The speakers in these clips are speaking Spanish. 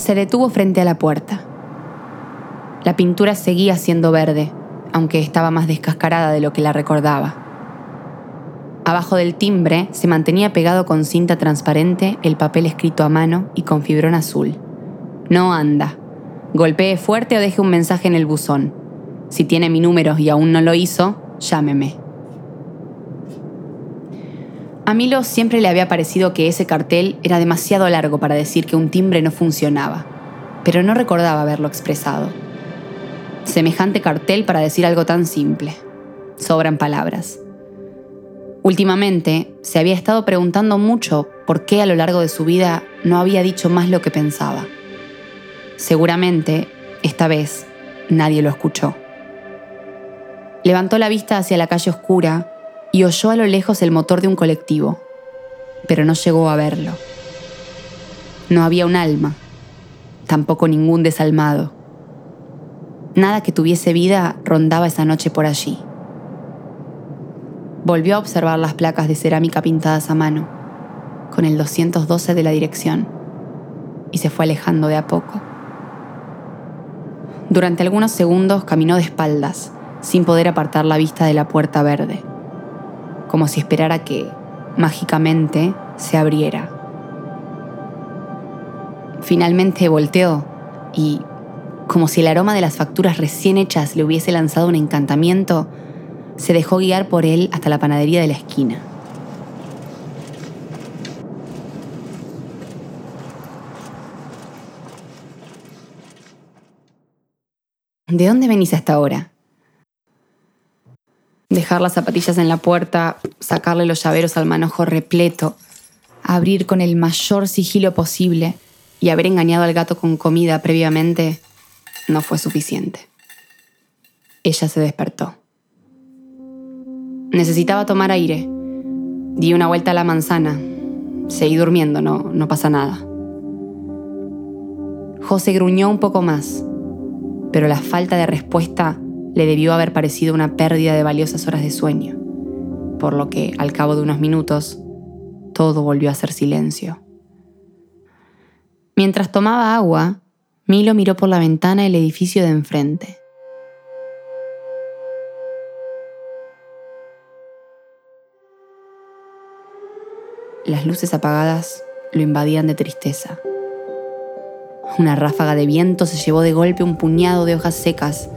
Se detuvo frente a la puerta. La pintura seguía siendo verde, aunque estaba más descascarada de lo que la recordaba. Abajo del timbre se mantenía pegado con cinta transparente el papel escrito a mano y con fibrón azul. No anda. Golpee fuerte o deje un mensaje en el buzón. Si tiene mi número y aún no lo hizo, llámeme. A Milo siempre le había parecido que ese cartel era demasiado largo para decir que un timbre no funcionaba, pero no recordaba haberlo expresado. Semejante cartel para decir algo tan simple. Sobran palabras. Últimamente se había estado preguntando mucho por qué a lo largo de su vida no había dicho más lo que pensaba. Seguramente, esta vez, nadie lo escuchó. Levantó la vista hacia la calle oscura y oyó a lo lejos el motor de un colectivo, pero no llegó a verlo. No había un alma, tampoco ningún desalmado. Nada que tuviese vida rondaba esa noche por allí. Volvió a observar las placas de cerámica pintadas a mano, con el 212 de la dirección, y se fue alejando de a poco. Durante algunos segundos caminó de espaldas, sin poder apartar la vista de la puerta verde, como si esperara que, mágicamente, se abriera. Finalmente volteó y, como si el aroma de las facturas recién hechas le hubiese lanzado un encantamiento, se dejó guiar por él hasta la panadería de la esquina. ¿De dónde venís hasta ahora? Dejar las zapatillas en la puerta, sacarle los llaveros al manojo repleto, abrir con el mayor sigilo posible y haber engañado al gato con comida previamente no fue suficiente. Ella se despertó. Necesitaba tomar aire. Di una vuelta a la manzana. Seguí durmiendo, no, no pasa nada. José gruñó un poco más, pero la falta de respuesta le debió haber parecido una pérdida de valiosas horas de sueño, por lo que, al cabo de unos minutos, todo volvió a ser silencio. Mientras tomaba agua, Milo miró por la ventana el edificio de enfrente. Las luces apagadas lo invadían de tristeza. Una ráfaga de viento se llevó de golpe un puñado de hojas secas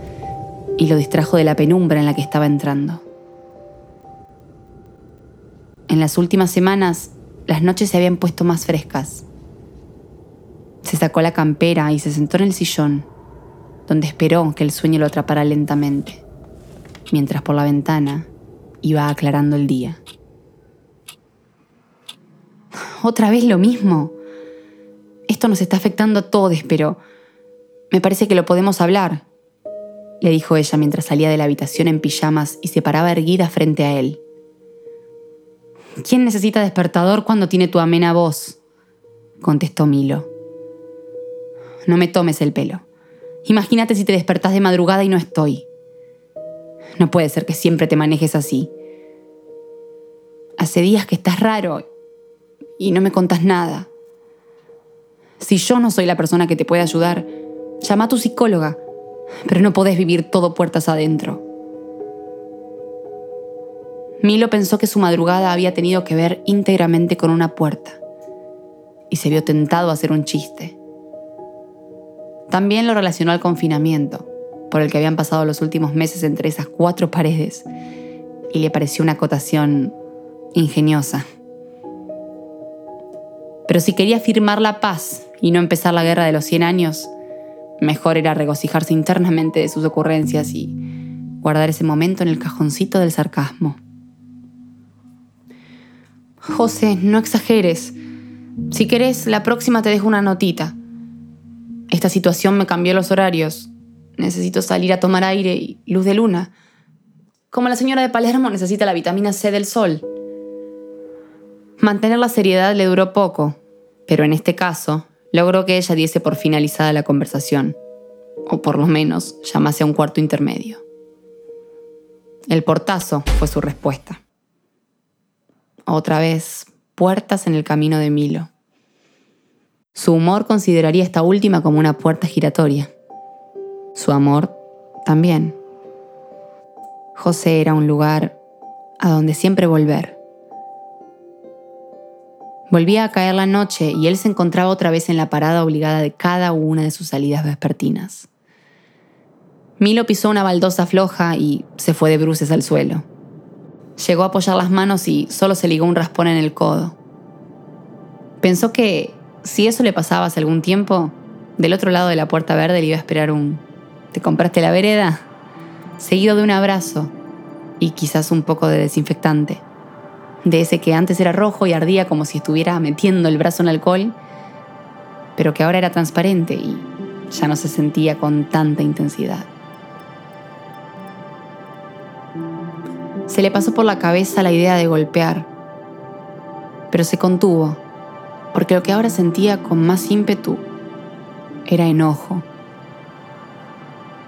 y lo distrajo de la penumbra en la que estaba entrando. En las últimas semanas, las noches se habían puesto más frescas. Se sacó la campera y se sentó en el sillón, donde esperó que el sueño lo atrapara lentamente, mientras por la ventana iba aclarando el día. Otra vez lo mismo. Esto nos está afectando a todos, pero me parece que lo podemos hablar, le dijo ella mientras salía de la habitación en pijamas y se paraba erguida frente a él. ¿Quién necesita despertador cuando tiene tu amena voz? contestó Milo. No me tomes el pelo. Imagínate si te despertás de madrugada y no estoy. No puede ser que siempre te manejes así. Hace días que estás raro y no me contas nada. Si yo no soy la persona que te puede ayudar, llama a tu psicóloga, pero no podés vivir todo puertas adentro. Milo pensó que su madrugada había tenido que ver íntegramente con una puerta y se vio tentado a hacer un chiste. También lo relacionó al confinamiento, por el que habían pasado los últimos meses entre esas cuatro paredes, y le pareció una acotación ingeniosa. Pero si quería firmar la paz y no empezar la guerra de los 100 años, mejor era regocijarse internamente de sus ocurrencias y guardar ese momento en el cajoncito del sarcasmo. José, no exageres. Si querés, la próxima te dejo una notita. Esta situación me cambió los horarios. Necesito salir a tomar aire y luz de luna. Como la señora de Palermo necesita la vitamina C del sol. Mantener la seriedad le duró poco, pero en este caso logró que ella diese por finalizada la conversación, o por lo menos llamase a un cuarto intermedio. El portazo fue su respuesta. Otra vez, puertas en el camino de Milo. Su humor consideraría esta última como una puerta giratoria. Su amor también. José era un lugar a donde siempre volver. Volvía a caer la noche y él se encontraba otra vez en la parada obligada de cada una de sus salidas vespertinas. Milo pisó una baldosa floja y se fue de bruces al suelo. Llegó a apoyar las manos y solo se ligó un raspón en el codo. Pensó que si eso le pasaba hace algún tiempo, del otro lado de la puerta verde le iba a esperar un ¿te compraste la vereda? seguido de un abrazo y quizás un poco de desinfectante. De ese que antes era rojo y ardía como si estuviera metiendo el brazo en alcohol, pero que ahora era transparente y ya no se sentía con tanta intensidad. Se le pasó por la cabeza la idea de golpear, pero se contuvo, porque lo que ahora sentía con más ímpetu era enojo.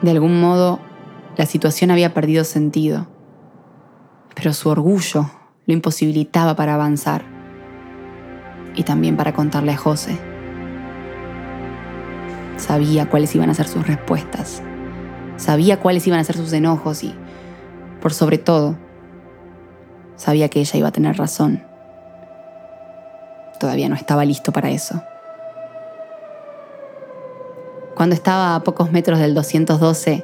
De algún modo, la situación había perdido sentido, pero su orgullo lo imposibilitaba para avanzar y también para contarle a José. Sabía cuáles iban a ser sus respuestas, sabía cuáles iban a ser sus enojos y, por sobre todo, Sabía que ella iba a tener razón. Todavía no estaba listo para eso. Cuando estaba a pocos metros del 212,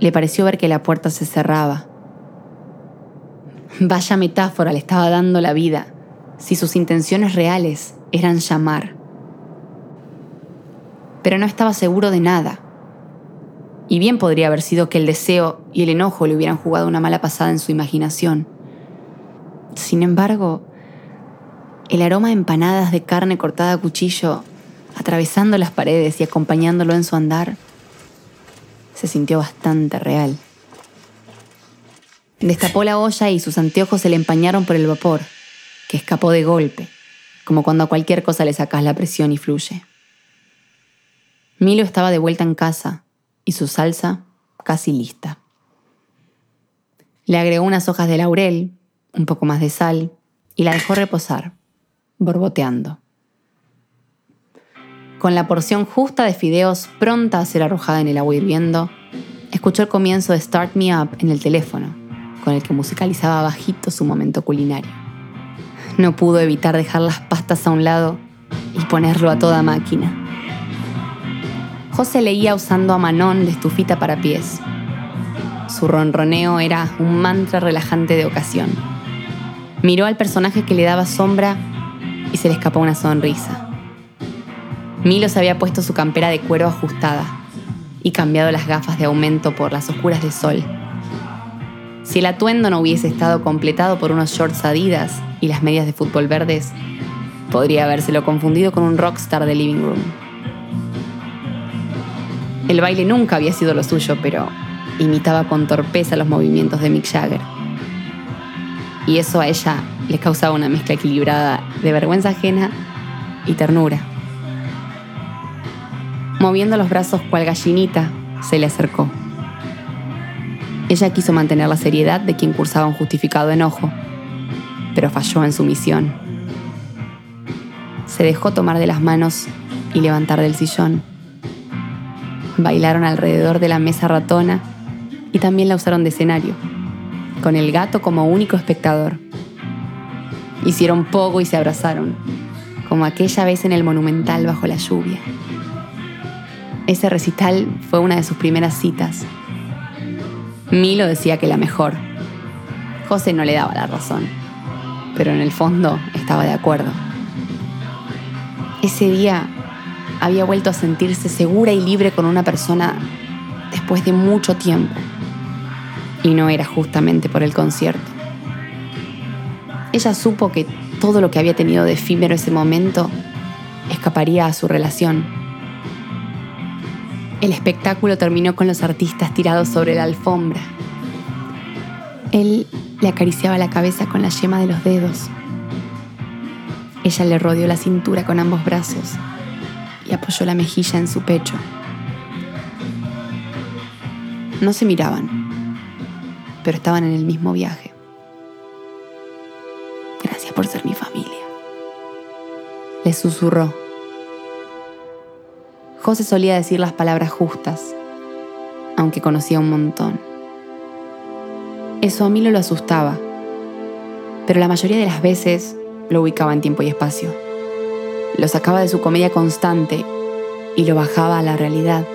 le pareció ver que la puerta se cerraba. Vaya metáfora le estaba dando la vida, si sus intenciones reales eran llamar. Pero no estaba seguro de nada. Y bien podría haber sido que el deseo y el enojo le hubieran jugado una mala pasada en su imaginación. Sin embargo, el aroma de empanadas de carne cortada a cuchillo, atravesando las paredes y acompañándolo en su andar, se sintió bastante real. Destapó la olla y sus anteojos se le empañaron por el vapor, que escapó de golpe, como cuando a cualquier cosa le sacas la presión y fluye. Milo estaba de vuelta en casa y su salsa casi lista. Le agregó unas hojas de laurel, un poco más de sal y la dejó reposar, borboteando. Con la porción justa de fideos pronta a ser arrojada en el agua hirviendo, escuchó el comienzo de Start Me Up en el teléfono, con el que musicalizaba bajito su momento culinario. No pudo evitar dejar las pastas a un lado y ponerlo a toda máquina. José leía usando a Manón de estufita para pies. Su ronroneo era un mantra relajante de ocasión Miró al personaje que le daba sombra y se le escapó una sonrisa. Milo había puesto su campera de cuero ajustada y cambiado las gafas de aumento por las oscuras de sol. Si el atuendo no hubiese estado completado por unos shorts adidas y las medias de fútbol verdes, podría habérselo confundido con un rockstar de living room. El baile nunca había sido lo suyo, pero imitaba con torpeza los movimientos de Mick Jagger y eso a ella le causaba una mezcla equilibrada de vergüenza ajena y ternura. Moviendo los brazos cual gallinita, se le acercó. Ella quiso mantener la seriedad de quien cursaba un justificado enojo, pero falló en su misión. Se dejó tomar de las manos y levantar del sillón. Bailaron alrededor de la mesa ratona y también la usaron de escenario con el gato como único espectador. Hicieron poco y se abrazaron, como aquella vez en el Monumental bajo la lluvia. Ese recital fue una de sus primeras citas. Milo decía que la mejor. José no le daba la razón, pero en el fondo estaba de acuerdo. Ese día había vuelto a sentirse segura y libre con una persona después de mucho tiempo y no era justamente por el concierto. Ella supo que todo lo que había tenido de efímero ese momento escaparía a su relación. El espectáculo terminó con los artistas tirados sobre la alfombra. Él le acariciaba la cabeza con la yema de los dedos. Ella le rodeó la cintura con ambos brazos y apoyó la mejilla en su pecho. No se miraban pero estaban en el mismo viaje. Gracias por ser mi familia. Le susurró José solía decir las palabras justas, aunque conocía un montón. Eso a mí lo asustaba, pero la mayoría de las veces lo ubicaba en tiempo y espacio. Lo sacaba de su comedia constante y lo bajaba a la realidad.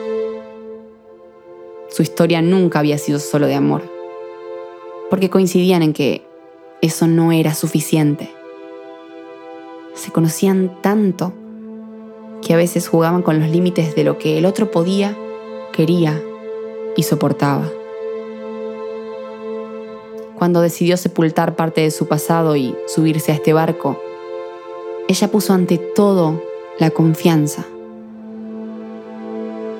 Su historia nunca había sido solo de amor, porque coincidían en que eso no era suficiente. Se conocían tanto que a veces jugaban con los límites de lo que el otro podía, quería y soportaba. Cuando decidió sepultar parte de su pasado y subirse a este barco, ella puso ante todo la confianza.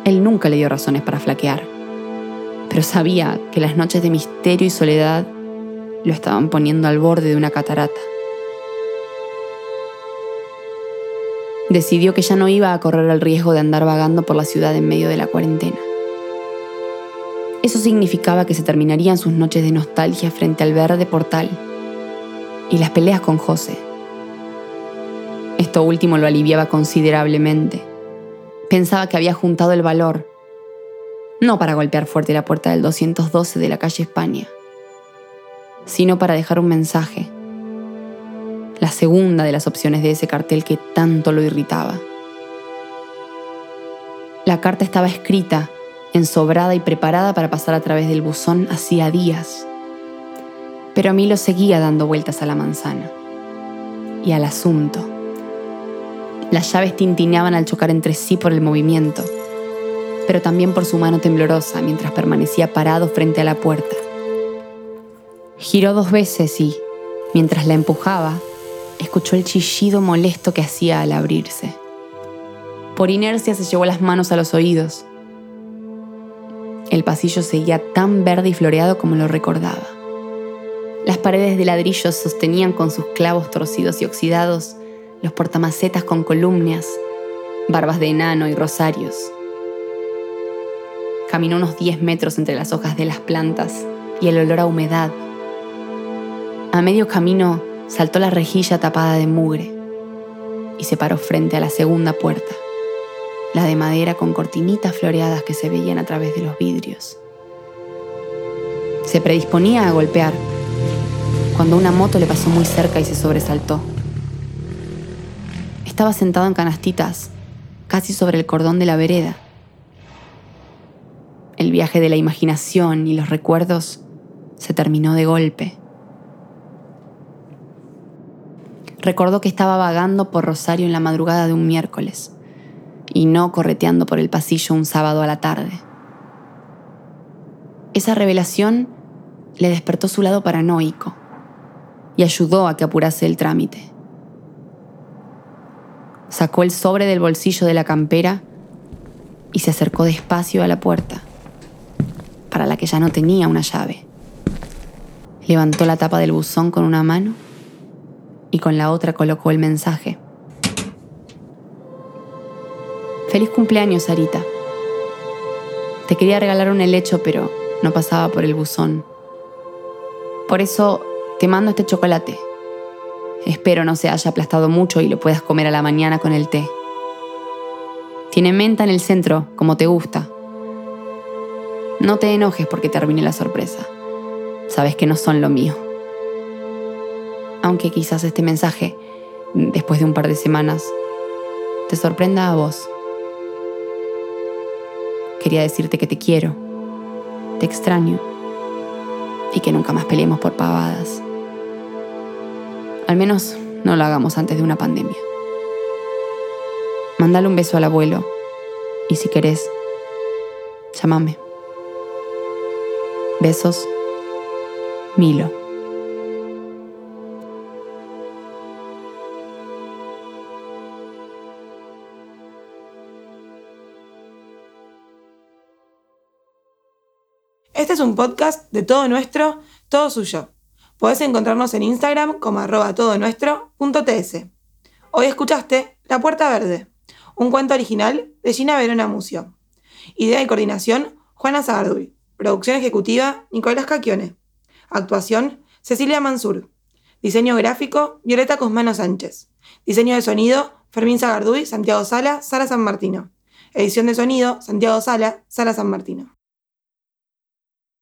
Él nunca le dio razones para flaquear, pero sabía que las noches de misterio y soledad lo estaban poniendo al borde de una catarata. Decidió que ya no iba a correr el riesgo de andar vagando por la ciudad en medio de la cuarentena. Eso significaba que se terminarían sus noches de nostalgia frente al verde portal y las peleas con José. Esto último lo aliviaba considerablemente. Pensaba que había juntado el valor, no para golpear fuerte la puerta del 212 de la calle España, sino para dejar un mensaje, la segunda de las opciones de ese cartel que tanto lo irritaba. La carta estaba escrita ensobrada y preparada para pasar a través del buzón hacía días. Pero a mí lo seguía dando vueltas a la manzana y al asunto. Las llaves tintineaban al chocar entre sí por el movimiento, pero también por su mano temblorosa mientras permanecía parado frente a la puerta. Giró dos veces y, mientras la empujaba, escuchó el chillido molesto que hacía al abrirse. Por inercia se llevó las manos a los oídos el pasillo seguía tan verde y floreado como lo recordaba. Las paredes de ladrillos sostenían con sus clavos torcidos y oxidados los portamacetas con columnas, barbas de enano y rosarios. Caminó unos 10 metros entre las hojas de las plantas y el olor a humedad. A medio camino saltó la rejilla tapada de mugre y se paró frente a la segunda puerta la de madera con cortinitas floreadas que se veían a través de los vidrios. Se predisponía a golpear cuando una moto le pasó muy cerca y se sobresaltó. Estaba sentado en canastitas, casi sobre el cordón de la vereda. El viaje de la imaginación y los recuerdos se terminó de golpe. Recordó que estaba vagando por Rosario en la madrugada de un miércoles y no correteando por el pasillo un sábado a la tarde. Esa revelación le despertó su lado paranoico y ayudó a que apurase el trámite. Sacó el sobre del bolsillo de la campera y se acercó despacio a la puerta, para la que ya no tenía una llave. Levantó la tapa del buzón con una mano y con la otra colocó el mensaje. Feliz cumpleaños, Sarita. Te quería regalar un helecho, pero no pasaba por el buzón. Por eso te mando este chocolate. Espero no se haya aplastado mucho y lo puedas comer a la mañana con el té. Tiene menta en el centro, como te gusta. No te enojes porque te arruiné la sorpresa. Sabes que no son lo mío. Aunque quizás este mensaje, después de un par de semanas, te sorprenda a vos. Quería decirte que te quiero, te extraño y que nunca más peleemos por pavadas. Al menos no lo hagamos antes de una pandemia. Mándale un beso al abuelo y si querés, llámame. Besos, Milo. Podcast de todo nuestro, todo suyo. Podés encontrarnos en Instagram como arroba todonuestro.ts. Hoy escuchaste La Puerta Verde, un cuento original de Gina Verona Mucio. Idea y coordinación, Juana Zagarduy. Producción ejecutiva, Nicolás Caquione. Actuación, Cecilia Mansur. Diseño gráfico, Violeta Cosmano Sánchez. Diseño de sonido, Fermín Zagarduy, Santiago Sala, Sara San Martino. Edición de sonido, Santiago Sala, Sala San Martino.